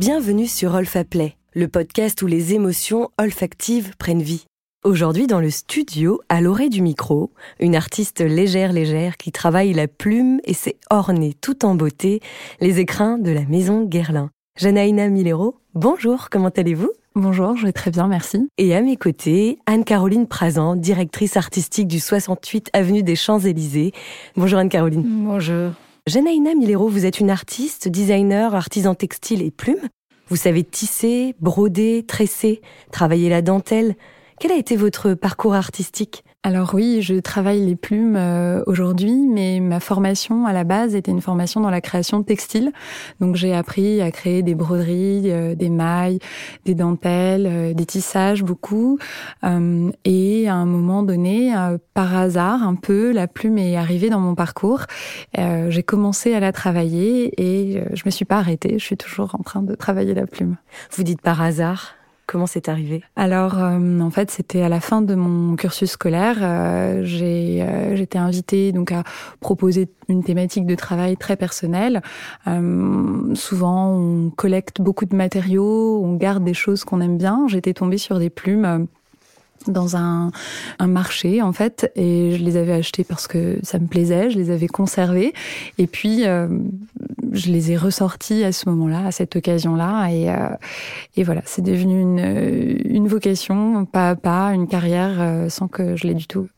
Bienvenue sur Olfaplay, le podcast où les émotions olfactives prennent vie. Aujourd'hui dans le studio, à l'orée du micro, une artiste légère légère qui travaille la plume et s'est ornée tout en beauté les écrins de la maison Guerlain. Janaïna Milero, bonjour, comment allez-vous? Bonjour, je vais très bien, merci. Et à mes côtés, Anne-Caroline Prazan, directrice artistique du 68 Avenue des Champs-Élysées. Bonjour Anne-Caroline. Bonjour. Janaïna Milero, vous êtes une artiste, designer, artisan textile et plume. Vous savez tisser, broder, tresser, travailler la dentelle. Quel a été votre parcours artistique? Alors oui, je travaille les plumes euh, aujourd'hui, mais ma formation à la base était une formation dans la création textile. Donc j'ai appris à créer des broderies, euh, des mailles, des dentelles, euh, des tissages beaucoup. et à un moment donné, par hasard, un peu, la plume est arrivée dans mon parcours. j'ai commencé à la travailler et je me suis pas arrêtée. Je suis toujours en train de travailler la plume. Vous dites par hasard? Comment c'est arrivé? Alors, euh, en fait, c'était à la fin de mon cursus scolaire. Euh, j'ai euh, j'étais invitée donc à proposer une thématique de travail très personnelle. souvent, on collecte beaucoup de matériaux, on garde des choses qu'on aime bien. J'étais tombée sur des plumes dans un, un, marché en fait et je les avais achetées parce que ça me plaisait, je les avais conservées et puis euh, je les ai ressorties à ce moment-là, à cette occasion-là et, euh, et voilà, c'est devenu une, une vocation, pas à pas, une carrière euh, sans que je l'ai du tout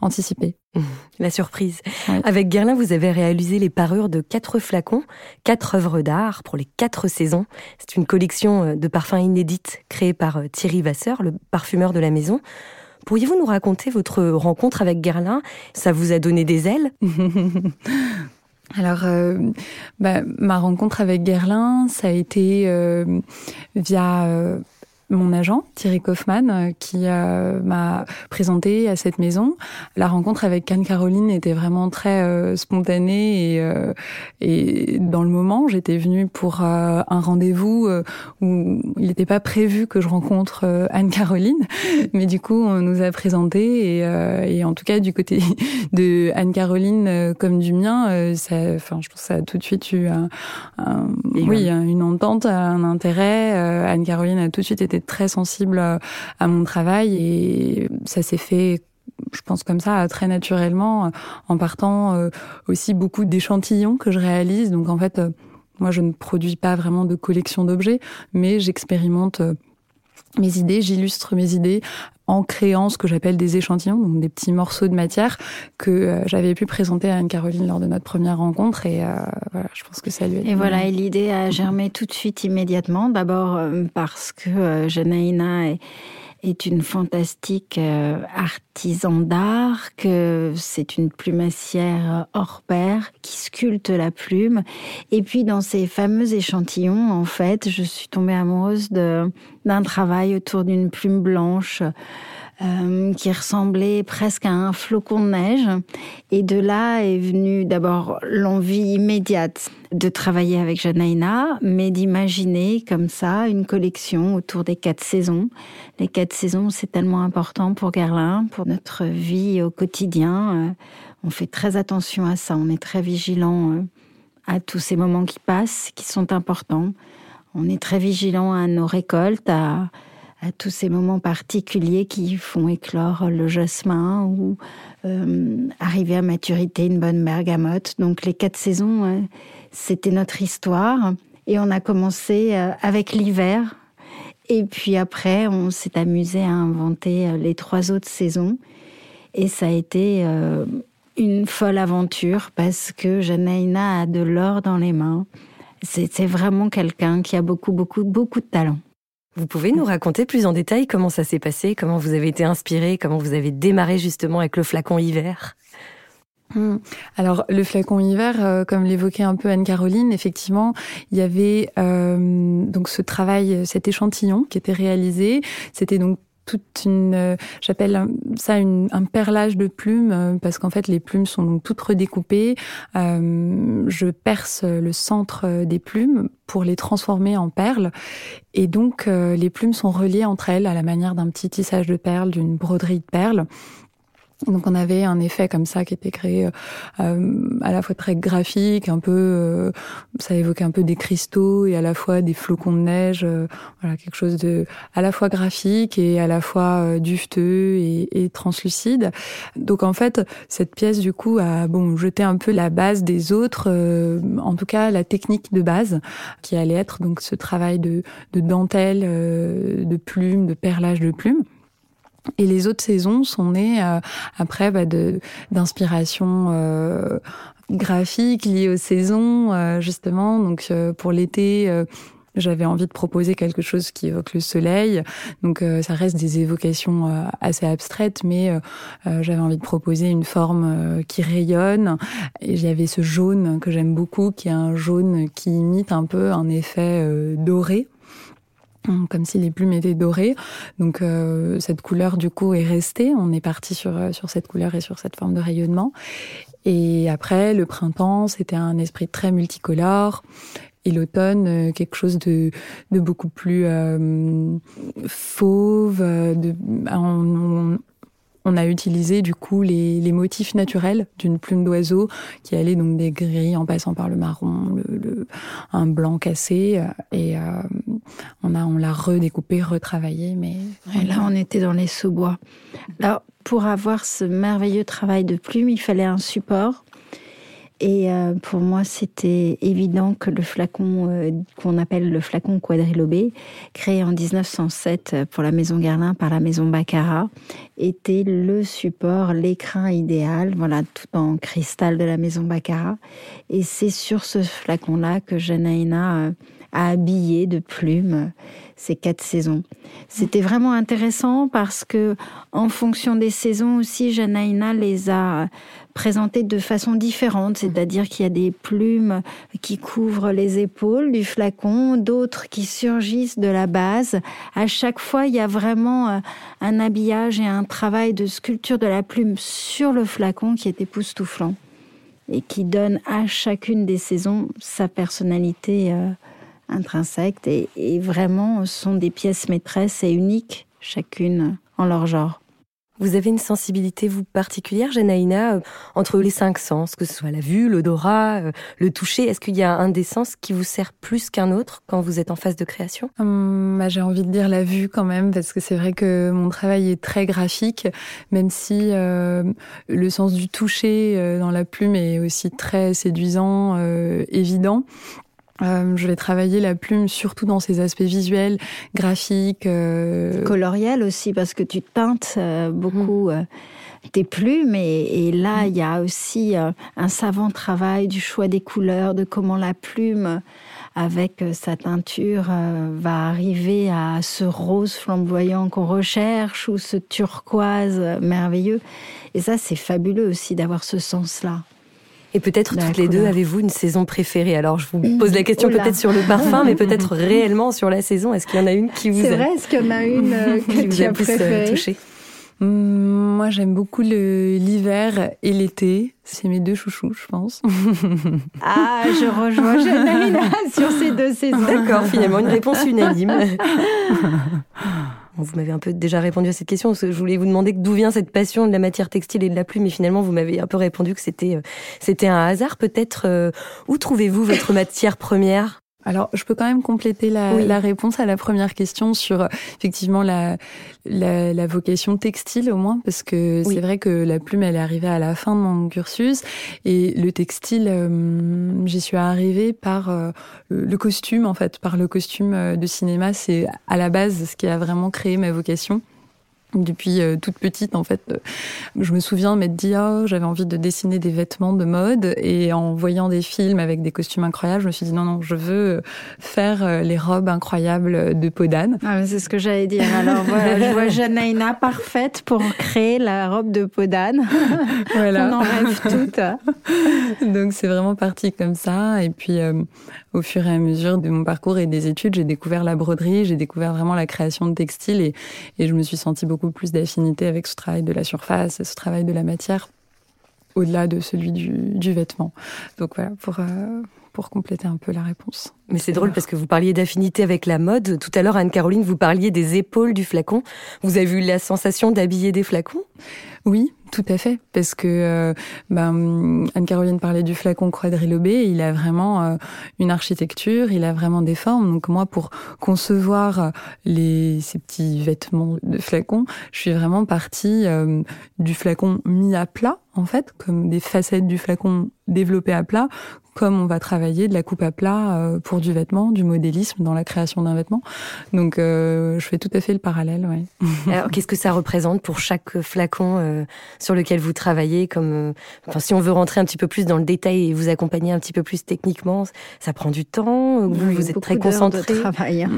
anticipé. La surprise. Avec Guerlain, vous avez réalisé les parures de quatre flacons, quatre œuvres d'art pour les quatre saisons. C'est une collection euh, de parfums inédites créée par euh, Thierry Vasseur, le parfumeur de la maison. Pourriez-vous nous raconter votre rencontre avec Guerlain? Ça vous a donné des ailes? Alors, euh, bah, ma rencontre avec Guerlain, ça a été via mon agent, Thierry Kaufmann, euh, qui euh, m'a présenté à cette maison. La rencontre avec Anne-Caroline était vraiment très euh, spontanée et, et dans le moment, j'étais venue pour un rendez-vous où il n'était pas prévu que je rencontre Anne-Caroline, mais du coup, on nous a présenté et, et en tout cas, du côté de Anne-Caroline comme du mien, ça, enfin, je pense que ça a tout de suite eu un, oui, une entente, un intérêt. Anne-Caroline a tout de suite été très sensible à mon travail et ça s'est fait je pense comme ça très naturellement en partant euh, aussi beaucoup d'échantillons que je réalise. Donc en fait euh, moi je ne produis pas vraiment de collection d'objets mais j'expérimente euh, mes idées, j'illustre mes idées en créant ce que j'appelle des échantillons, donc des petits morceaux de matière que j'avais pu présenter à Anne-Caroline lors de notre première rencontre. Et voilà, je pense que ça lui a Et voilà, et l'idée a germé tout de suite immédiatement, d'abord parce que Janaïna est est une fantastique euh, artisan d'art, que c'est une plumassière hors pair qui sculpte la plume. Et puis dans ces fameux échantillons, en fait, je suis tombée amoureuse d'un travail autour d'une plume blanche euh, qui ressemblait presque à un flocon de neige. Et de là est venue d'abord l'envie immédiate de travailler avec Janaïna, mais d'imaginer comme ça une collection autour des quatre saisons. Les quatre saisons, c'est tellement important pour Guerlain, pour notre vie au quotidien. Euh, on fait très attention à ça, on est très vigilant euh, à tous ces moments qui passent, qui sont importants. On est très vigilant à nos récoltes, à à tous ces moments particuliers qui font éclore le jasmin ou euh, arriver à maturité une bonne bergamote. Donc les quatre saisons, euh, c'était notre histoire. Et on a commencé euh, avec l'hiver. Et puis après, on s'est amusé à inventer les trois autres saisons. Et ça a été une folle aventure parce que Janaïna a de l'or dans les mains. C'est vraiment quelqu'un qui a beaucoup, beaucoup, beaucoup de talent. Vous pouvez nous raconter plus en détail comment ça s'est passé, comment vous avez été inspiré, comment vous avez démarré justement avec le flacon hiver? Hmm. alors le flacon hiver, euh, comme l'évoquait un peu Anne-Caroline, effectivement, il y avait euh, donc ce travail, cet échantillon qui était réalisé. C'était donc euh, j'appelle ça un perlage de plumes euh, parce qu'en fait les plumes sont donc toutes redécoupées. Euh, je perce le centre des plumes pour les transformer en perles et donc les plumes sont reliées entre elles à la manière d'un petit tissage de perles, d'une broderie de perles. Donc on avait un effet comme ça qui était créé euh, euh, à la fois très graphique, un peu, euh, ça évoquait un peu des cristaux et à la fois des flocons de neige, voilà quelque chose de à la fois graphique et à la fois dufteux et, translucide. Donc en fait cette pièce du coup a bon jeté un peu la base des autres, en tout cas la technique de base qui allait être donc ce travail de, de dentelle, de plumes, de perlage de plumes. Et les autres saisons sont nées euh, après bah, d'inspiration euh, graphique liée aux saisons, euh, justement. Donc pour l'été, j'avais envie de proposer quelque chose qui évoque le soleil. Donc ça reste des évocations assez abstraites, mais j'avais envie de proposer une forme qui rayonne. Et avait ce jaune que j'aime beaucoup, qui est un jaune qui imite un peu un effet doré. Comme si les plumes étaient dorées. Donc euh, cette couleur du coup est restée. On est parti sur euh, sur cette couleur et sur cette forme de rayonnement. Et après le printemps, c'était un esprit très multicolore. Et l'automne, euh, quelque chose de, de beaucoup plus fauve. De, on, on a utilisé du coup les, les motifs naturels d'une plume d'oiseau qui allait donc des gris en passant par le marron, le, un blanc cassé euh, et euh, on a on l'a redécoupé, retravaillé. Mais là on était dans les sous-bois. Alors pour avoir ce merveilleux travail de plume, il fallait un support. Et euh, pour moi, c'était évident que le flacon euh, qu'on appelle le flacon quadrilobé, créé en 1907 pour la maison Guerlain par la maison Baccarat, était le support, l'écrin idéal, voilà, tout en cristal de la maison Baccarat. Et c'est sur ce flacon-là que Janaïna euh, a habillé de plumes ces quatre saisons. C'était vraiment intéressant parce que, en fonction des saisons aussi, Janaïna les a présentées de façon différente. C'est-à-dire qu'il y a des plumes qui couvrent les épaules du flacon, d'autres qui surgissent de la base. À chaque fois, il y a vraiment euh, un habillage et un travail de sculpture de la plume sur le flacon qui est époustouflant et qui donne à chacune des saisons sa personnalité. Euh, intrinsèques et, et vraiment sont des pièces maîtresses et uniques, chacune en leur genre. Vous avez une sensibilité, particulière, Janaïna, euh, entre les cinq sens, que ce soit la vue, l'odorat, euh, le toucher. Est-ce qu'il y a un des sens qui vous sert plus qu'un autre quand vous êtes en phase de création? Hum, bah, J'ai envie de dire la vue quand même, parce que c'est vrai que mon travail est très graphique, même si euh, le sens du toucher dans la plume est aussi très séduisant, évident. Euh, je vais travailler la plume surtout dans ses aspects visuels, graphiques. Euh... Coloriels aussi, parce que tu teintes euh, beaucoup mmh. tes plumes. Et, et là, il y a aussi un savant travail du choix des couleurs, de comment la plume, avec sa teinture, va arriver à ce rose flamboyant qu'on recherche ou ce turquoise merveilleux. Et ça, c'est fabuleux aussi d'avoir ce sens-là. Et peut-être toutes les deux, avez-vous une saison préférée Alors, je vous pose la question peut-être sur le parfum, mais peut-être réellement sur la saison. Est-ce qu'il y en a une qui vous C'est vrai, est-ce qu'il y en a une euh, qui vous a plus euh, touché hum, moi, j'aime beaucoup l'hiver et l'été. C'est mes deux chouchous, je pense. Ah, je rejoins Janine sur ces deux saisons. D'accord, finalement, une réponse unanime. Vous m'avez un peu déjà répondu à cette question. Je voulais vous demander d'où vient cette passion de la matière textile et de la plume, mais finalement vous m'avez un peu répondu que c'était euh, c'était un hasard. Peut-être euh, où trouvez-vous votre matière première? Alors, je peux quand même compléter la, réponse à la première question sur effectivement la, la, vocation textile au moins, parce que c'est vrai que la plume, elle est arrivée à la fin de mon cursus, et le textile, euh, j'y suis arrivée par euh, le costume, en fait, par le costume euh, de cinéma. C'est à la base ce qui a vraiment créé ma vocation depuis euh, toute petite en fait je me souviens m'être dit oh, j'avais envie de dessiner des vêtements de mode. Et en voyant des films avec des costumes incroyables je me suis dit non non je veux faire euh, les robes incroyables de Podane. Ah, c'est ce que j'allais dire. Alors voilà je vois Janaïna parfaite pour créer la robe de Podane. Voilà. On en rêve toutes. Donc c'est vraiment parti comme ça. Et puis euh, au fur et à mesure de mon parcours et des études j'ai découvert la broderie j'ai découvert vraiment la création de textiles et, et je me suis sentie beaucoup plus d'affinité avec ce travail de la surface, ce travail de la matière, au-delà de celui du, vêtement. Donc voilà, pour, euh, pour compléter un peu la réponse. Mais c'est drôle parce que vous parliez d'affinité avec la mode. Tout à l'heure, Anne-Caroline, vous parliez des épaules du flacon. Vous avez eu la sensation d'habiller des flacons? Oui, tout à fait, parce que euh, ben, Anne-Caroline parlait du flacon quadrilobé, il a vraiment euh, une architecture, il a vraiment des formes. Donc moi, pour concevoir les, ces petits vêtements de flacon, je suis vraiment partie euh, du flacon mis à plat, en fait, comme des facettes du flacon développées à plat, comme on va travailler de la coupe à plat euh, du vêtement, du modélisme dans la création d'un vêtement. Donc, euh, je fais tout à fait le parallèle. Ouais. Alors, qu'est-ce que ça représente pour chaque flacon euh, sur lequel vous travaillez Comme, enfin, si on veut rentrer un petit peu plus dans le détail et vous accompagner un petit peu plus techniquement, ça prend du temps. Vous, vous êtes très concentré. De travail. Hein.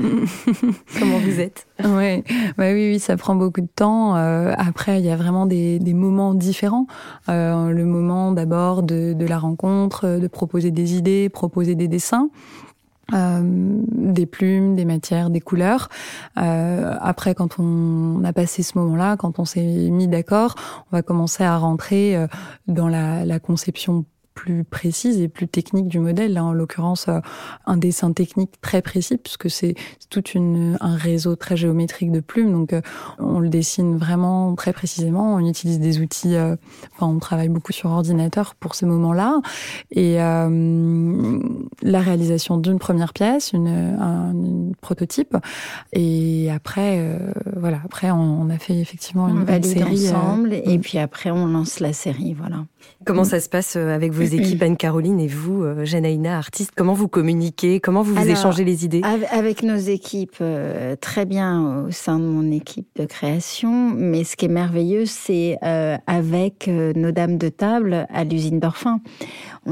Comment vous êtes? Ouais. ouais, oui, oui, ça prend beaucoup de temps. après, il y a vraiment des, des moments différents. le moment d'abord de, de la rencontre, de proposer des idées, proposer des dessins. Euh, des plumes, des matières, des couleurs. Euh, après, quand on a passé ce moment-là, quand on s'est mis d'accord, on va commencer à rentrer euh, dans la, la conception plus précise et plus technique du modèle. Là, en l'occurrence, euh, un dessin technique très précis, puisque c'est tout une, un réseau très géométrique de plumes. Donc, euh, on le dessine vraiment très précisément. On utilise des outils. Euh, enfin, on travaille beaucoup sur ordinateur pour ce moment-là. Et la réalisation d'une première pièce, une, un, prototype. Et après, voilà. Après, on, on, a fait effectivement une, on série ensemble. et mm. puis après, on lance la série. Voilà. Comment ça se passe avec vos équipes, Anne-Caroline et vous, euh, Janaïna, artiste Comment vous communiquez Comment vous, vous échangez les idées? Avec nos équipes, euh, très bien au sein de mon équipe de création. Mais ce qui est merveilleux, c'est euh, avec nos dames de table à l'usine d'Orphin.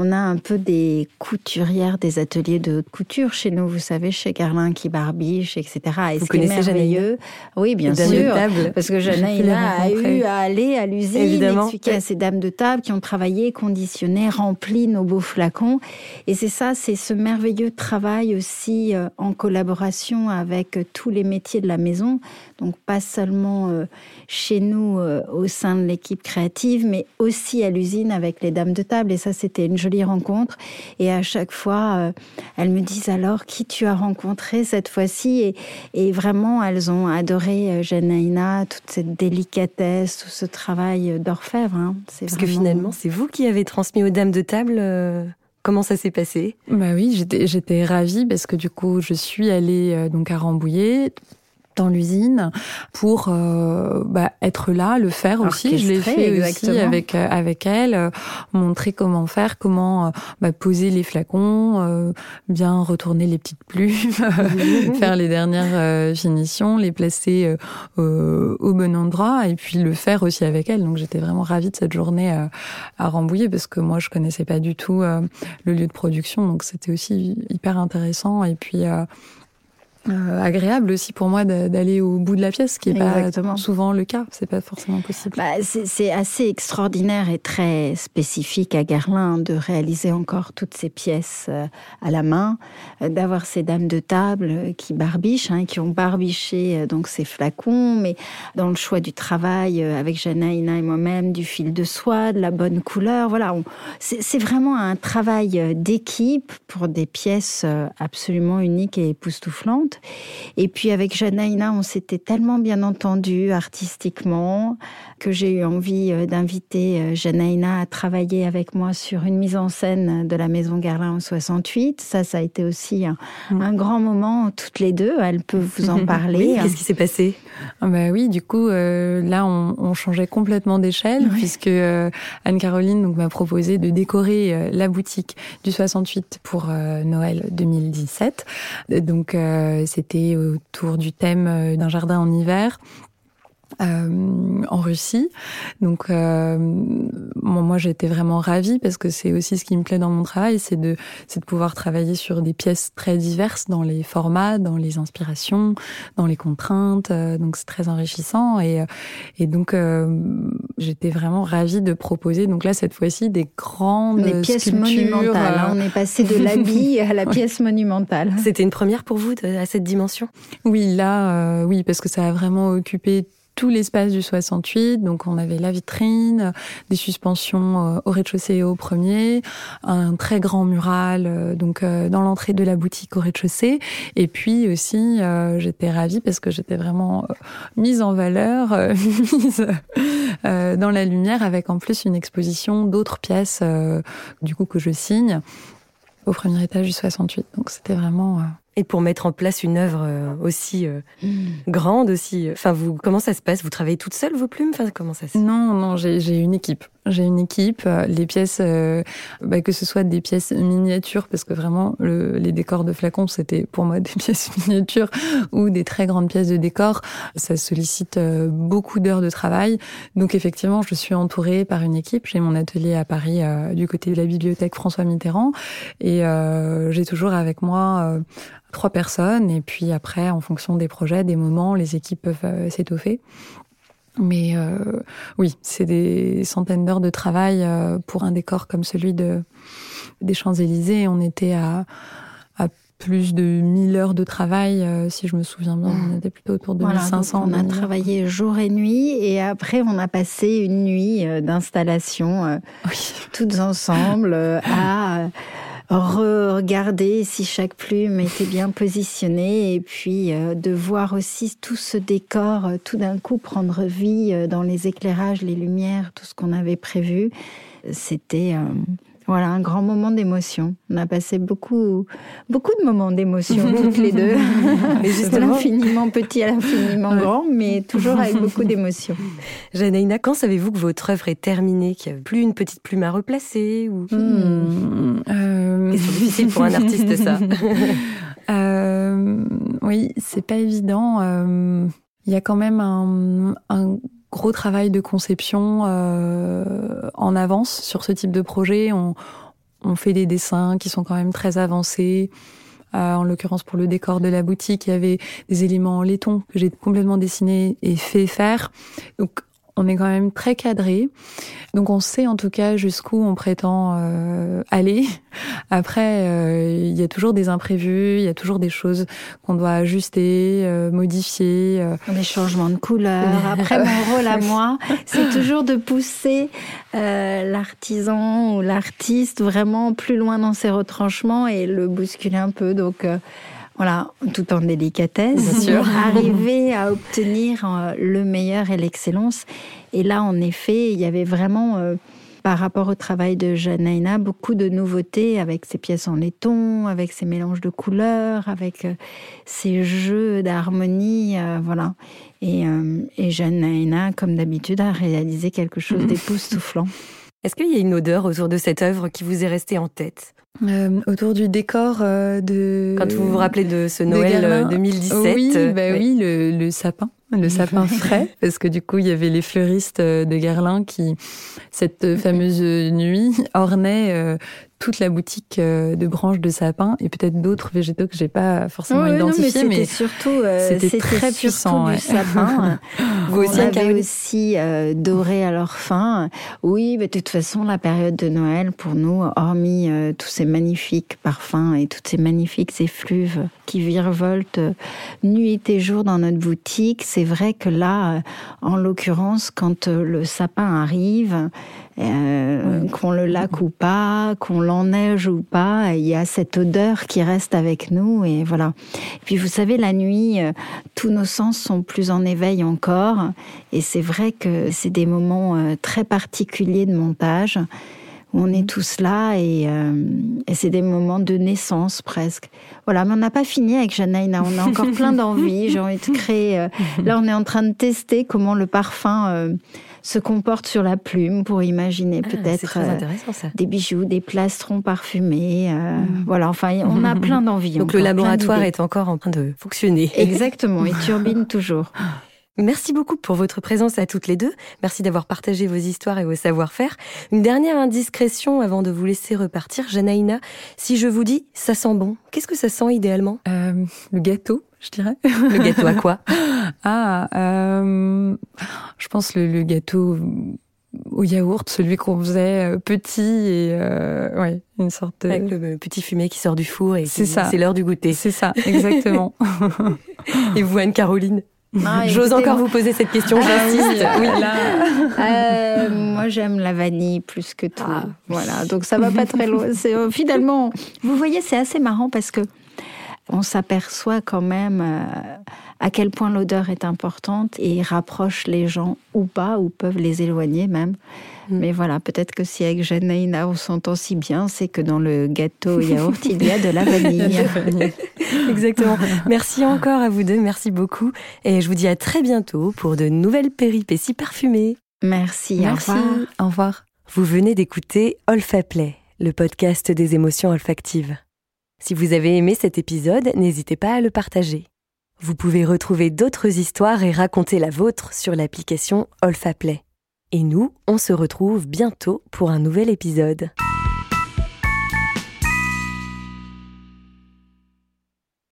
On a un peu des couturières des ateliers de haute couture chez nous, vous savez, chez Carlin qui barbiche, etc. Et vous ce est merveilleux, oui, bien sûr, parce que Janaïna a eu à aller à l'usine, expliquer à ces dames de table qui ont travaillé, conditionné, rempli nos beaux flacons. Et c'est ça, c'est ce merveilleux travail aussi euh, en collaboration avec euh, tous les métiers de la maison. Donc pas seulement euh, chez nous au sein de l'équipe créative, mais aussi à l'usine avec les dames de table. Et ça, c'était une jolie rencontre. Et à chaque fois, elles me disent alors qui tu as rencontré cette fois-ci? Et, et, vraiment, elles ont adoré Janaïna, toute cette délicatesse, tout ce travail d'orfèvre. Hein. Parce que finalement, c'est vous qui avez transmis aux dames de table euh, Comment ça s'est passé? Bah oui, j'étais j'étais ravie parce que du coup, je suis allée euh, donc à Rambouillet dans l'usine pour euh, bah, être là, le faire aussi. Je l'ai fait aussi avec euh, avec elle, euh, montrer comment faire, comment bah, poser les flacons, bien retourner les petites plumes, faire les dernières finitions, les placer au bon endroit et puis le faire aussi avec elle. Donc j'étais vraiment ravie de cette journée à Rambouillet parce que moi je connaissais pas du tout le lieu de production, donc c'était aussi hyper intéressant et puis euh, agréable aussi pour moi d'aller au bout de la pièce, ce qui est pas souvent le cas. C'est pas forcément possible. Bah, c'est assez extraordinaire et très spécifique à Guerlain de réaliser encore toutes ces pièces euh, à la main, euh, d'avoir ces dames de table qui barbichent, hein, qui ont barbiché donc ces flacons, mais dans le choix du travail avec Janaïna et moi-même, du fil de soie, de la bonne couleur. Voilà, c'est vraiment un travail d'équipe pour des pièces absolument uniques et époustouflantes. Et puis avec Janaïna, on s'était tellement bien entendu artistiquement que j'ai eu envie euh, d'inviter euh, Janaïna à travailler avec moi sur une mise en scène de la Maison Garlin en 68. Ça, ça a été aussi un, mm. grand moment, toutes les deux. Elles peuvent vous en parler. Qu'est-ce qui s'est passé? Ah bah Oui, du coup, euh, là, on, changeait complètement d'échelle puisque Anne-Caroline m'a proposé de décorer la boutique du 68 pour Noël 2017. Donc, c'était autour du thème d'un jardin en hiver euh, en Russie. Donc euh, moi j'étais vraiment ravie parce que c'est aussi ce qui me plaît dans mon travail, c'est de c'est de pouvoir travailler sur des pièces très diverses dans les formats, dans les inspirations, dans les contraintes. Euh, donc c'est très enrichissant et et donc j'étais vraiment ravie de proposer donc là cette fois-ci des grandes des pièces monumentales. Hein. on est passé de l'habit à la pièce monumentale. C'était une première pour vous à cette dimension? Oui là oui parce que ça a vraiment occupé tout l'espace du 68. Donc on avait la vitrine, des suspensions euh, au rez-de-chaussée et au premier, un très grand mural euh, donc euh, dans l'entrée de la boutique au rez-de-chaussée. Et puis aussi, j'étais ravie parce que j'étais vraiment mise en valeur, mise dans la lumière, avec en plus une exposition d'autres pièces, du coup que je signe au premier étage du 68. Donc c'était vraiment et pour mettre en place une œuvre euh, aussi euh, hmm. grande, aussi. Euh, enfin, vous, comment ça se passe? Vous travaillez toute seule vos plumes? Enfin, comment ça se Non, non, j'ai une équipe. J'ai une équipe. Les pièces, bah, que ce soit des pièces miniatures, parce que vraiment les décors de flacons, c'était pour moi des pièces miniatures, ou des très grandes pièces de décor. Ça sollicite beaucoup d'heures de travail. Donc effectivement, je suis entourée par une équipe. J'ai mon atelier à Paris, du côté de la bibliothèque François Mitterrand, et j'ai toujours avec moi trois personnes et puis après en fonction des projets, des moments, les équipes peuvent euh, s'étoffer. Mais euh, oui, c'est des centaines d'heures de travail euh, pour un décor comme celui de des Champs-Élysées. On était à, à plus de 1000 heures de travail, si je me souviens bien. On était plutôt autour de 1500. on a travaillé jour et nuit et après on a passé une nuit d'installation toutes ensemble à regarder si chaque plume était bien positionnée et puis euh, de voir aussi tout ce décor euh, tout d'un coup prendre vie euh, dans les éclairages, les lumières, tout ce qu'on avait prévu. C'était voilà, un grand moment d'émotion. On a passé beaucoup, beaucoup de moments d'émotion toutes les deux. de l'infiniment petit à l'infiniment grand, mais toujours avec beaucoup d'émotion. Janaïna, quand savez-vous que votre œuvre est terminée, qu'il n'y a plus une petite plume à replacer ou... Euh... C'est difficile pour un artiste, ça. euh, oui, c'est pas évident. Euh, il y a quand même un, un gros travail de conception euh, en avance sur ce type de projet. On, fait des dessins qui sont quand même très avancés. Euh, en l'occurrence pour le décor de la boutique, il y avait des éléments en laiton que j'ai complètement dessiné et fait faire. On est quand même très cadré. Donc on sait en tout cas jusqu'où on prétend euh, aller. Après, euh, il y a toujours des imprévus, il y a toujours des choses qu'on doit ajuster, euh, modifier. Des changements de couleur. Après, mon rôle à moi, c'est toujours de pousser l'artisan ou l'artiste vraiment plus loin dans ses retranchements et le bousculer un peu. Donc voilà, tout en délicatesse, pour arriver à obtenir euh, le meilleur et l'excellence. Et là, en effet, il y avait vraiment, euh, par rapport au travail de Janaina, beaucoup de nouveautés avec ses pièces en laiton, avec ses mélanges de couleurs, avec euh, ses jeux d'harmonie, voilà. Et, et Janaina, comme d'habitude, a réalisé quelque chose d'époustouflant. Est-ce qu'il y a une odeur autour de cette œuvre qui vous est restée en tête? Euh, autour du décor euh, de. Quand vous vous rappelez de ce Noël 2017. Euh, oui, bah oui, le, le sapin le sapin frais, parce que du coup, il y avait les fleuristes de Guerlain qui, cette fameuse nuit, ornaient toute la boutique euh, de branches de sapin et peut-être d'autres végétaux que j'ai pas forcément identifiés. mais c'était surtout, euh, c'était très puissant. Du sapin. Vous aussi, avait aussi euh, doré à leur fin. Oui, mais de toute façon, la période de Noël pour nous, hormis tous ces magnifiques parfums et toutes ces magnifiques effluves qui virevoltent nuit et jour dans notre boutique, c'est vrai que là, en l'occurrence, quand le sapin arrive, euh, qu'on le laque ou pas, qu'on l'enneige ou pas, il y a cette odeur qui reste avec nous et voilà. Et puis vous savez, la nuit, euh, tous nos sens sont plus en éveil encore. Et c'est vrai que c'est des moments euh, très particuliers de montage où on est tous là et, et c'est des moments de naissance presque. Voilà, mais on n'a pas fini avec Janaïna, on a encore plein d'envie, j'ai envie de créer. là, on est en train de tester comment le parfum se comporte sur la plume pour imaginer ah, peut-être euh, des bijoux, des plastrons parfumés. Euh, mm. Voilà, enfin, on a plein d'envie. Donc le laboratoire est encore en train de fonctionner. Exactement, il turbine toujours. Merci beaucoup pour votre présence à toutes les deux. Merci d'avoir partagé vos histoires et vos savoir-faire. Une dernière indiscrétion avant de vous laisser repartir. Janaïna, si je vous dis ça sent bon, qu'est-ce que ça sent idéalement? Euh, Le gâteau, je dirais. Le gâteau à quoi? Ah, euh, je pense le, gâteau au yaourt, celui qu'on faisait euh, petit et euh, ouais, une sorte de... avec le petit fumet qui sort du four et c'est ça. C'est l'heure du goûter. C'est ça, exactement. et vous, Anne Caroline ah, J'ose encore vous poser cette question, ah j'insiste. oui, euh, moi, j'aime la vanille plus que tout. Ah. Voilà, donc ça va pas très loin. C'est, finalement, vous voyez, c'est assez marrant parce que on s'aperçoit quand même euh, à quel point l'odeur est importante et rapproche les gens ou pas, ou peuvent les éloigner même. Mm. Mais voilà, peut-être que si avec Janaïna on s'entend si bien, c'est que dans le gâteau yaourt, il y a de la vanille. Exactement. Merci encore à vous deux, merci beaucoup. Et je vous dis à très bientôt pour de nouvelles péripéties parfumées. Merci, merci. Au revoir. Au revoir. Vous venez d'écouter Olfaplay, le podcast des émotions olfactives. Si vous avez aimé cet épisode, n'hésitez pas à le partager. Vous pouvez retrouver d'autres histoires et raconter la vôtre sur l'application Olfaplay. Et nous, on se retrouve bientôt pour un nouvel épisode.